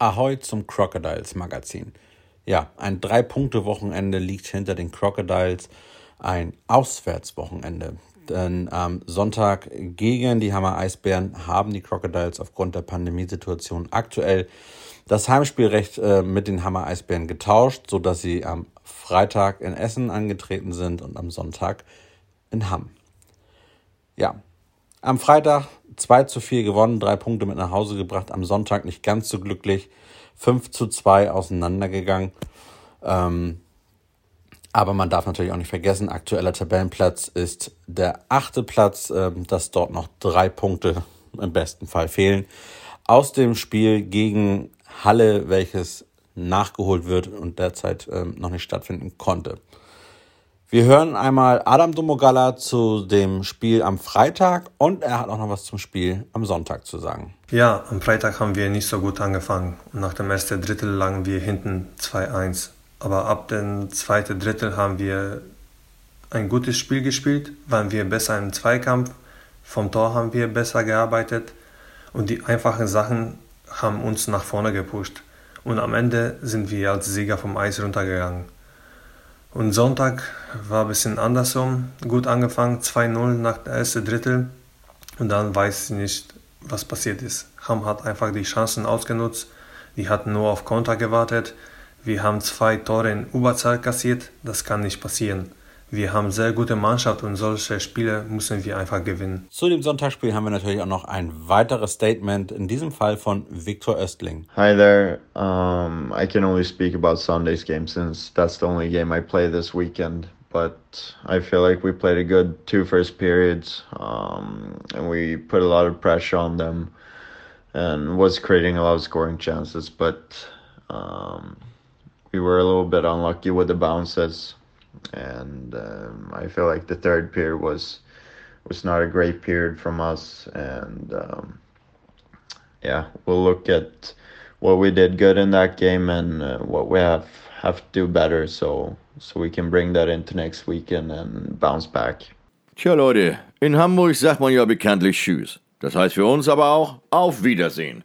Ahoi zum Crocodiles Magazin. Ja, ein Drei-Punkte-Wochenende liegt hinter den Crocodiles, ein Auswärtswochenende. Denn am Sonntag gegen die Hammer Eisbären haben die Crocodiles aufgrund der Pandemiesituation aktuell das Heimspielrecht äh, mit den Hammer Eisbären getauscht, sodass sie am Freitag in Essen angetreten sind und am Sonntag in Hamm. Ja, am Freitag 2 zu 4 gewonnen, drei Punkte mit nach Hause gebracht. Am Sonntag nicht ganz so glücklich. 5 zu 2 auseinandergegangen. Ähm, aber man darf natürlich auch nicht vergessen, aktueller Tabellenplatz ist der achte Platz, äh, dass dort noch drei Punkte im besten Fall fehlen. Aus dem Spiel gegen Halle, welches nachgeholt wird und derzeit äh, noch nicht stattfinden konnte. Wir hören einmal Adam Domogala zu dem Spiel am Freitag und er hat auch noch was zum Spiel am Sonntag zu sagen. Ja, am Freitag haben wir nicht so gut angefangen. Nach dem ersten Drittel lagen wir hinten 2-1. Aber ab dem zweiten Drittel haben wir ein gutes Spiel gespielt, waren wir besser im Zweikampf, vom Tor haben wir besser gearbeitet und die einfachen Sachen haben uns nach vorne gepusht. Und am Ende sind wir als Sieger vom Eis runtergegangen. Und Sonntag war ein bisschen andersrum. Gut angefangen, 2-0 nach der ersten Drittel. Und dann weiß ich nicht, was passiert ist. Ham hat einfach die Chancen ausgenutzt. Die hatten nur auf Konter gewartet. Wir haben zwei Tore in Überzahl kassiert. Das kann nicht passieren. Wir haben sehr gute Mannschaft und solche Spiele müssen wir einfach gewinnen. Zu dem Sonntagsspiel haben wir natürlich auch noch ein weiteres Statement, in diesem Fall von Viktor Östling. Hi there. Um, I can only speak about Sunday's game since that's the only game I play this weekend. But I feel like we played a good two first periods, um, and we put a lot of pressure on them, and was creating a lot of scoring chances. But um, we were a little bit unlucky with the bounces and um, I feel like the third period was was not a great period from us, and um, yeah, we'll look at what we did good in that game and uh, what we have have to do better, so so we can bring that into next weekend and bounce back. Tja Leute, in Hamburg sagt man ja bekanntlich Tschüss. Das heißt für uns aber auch Auf Wiedersehen.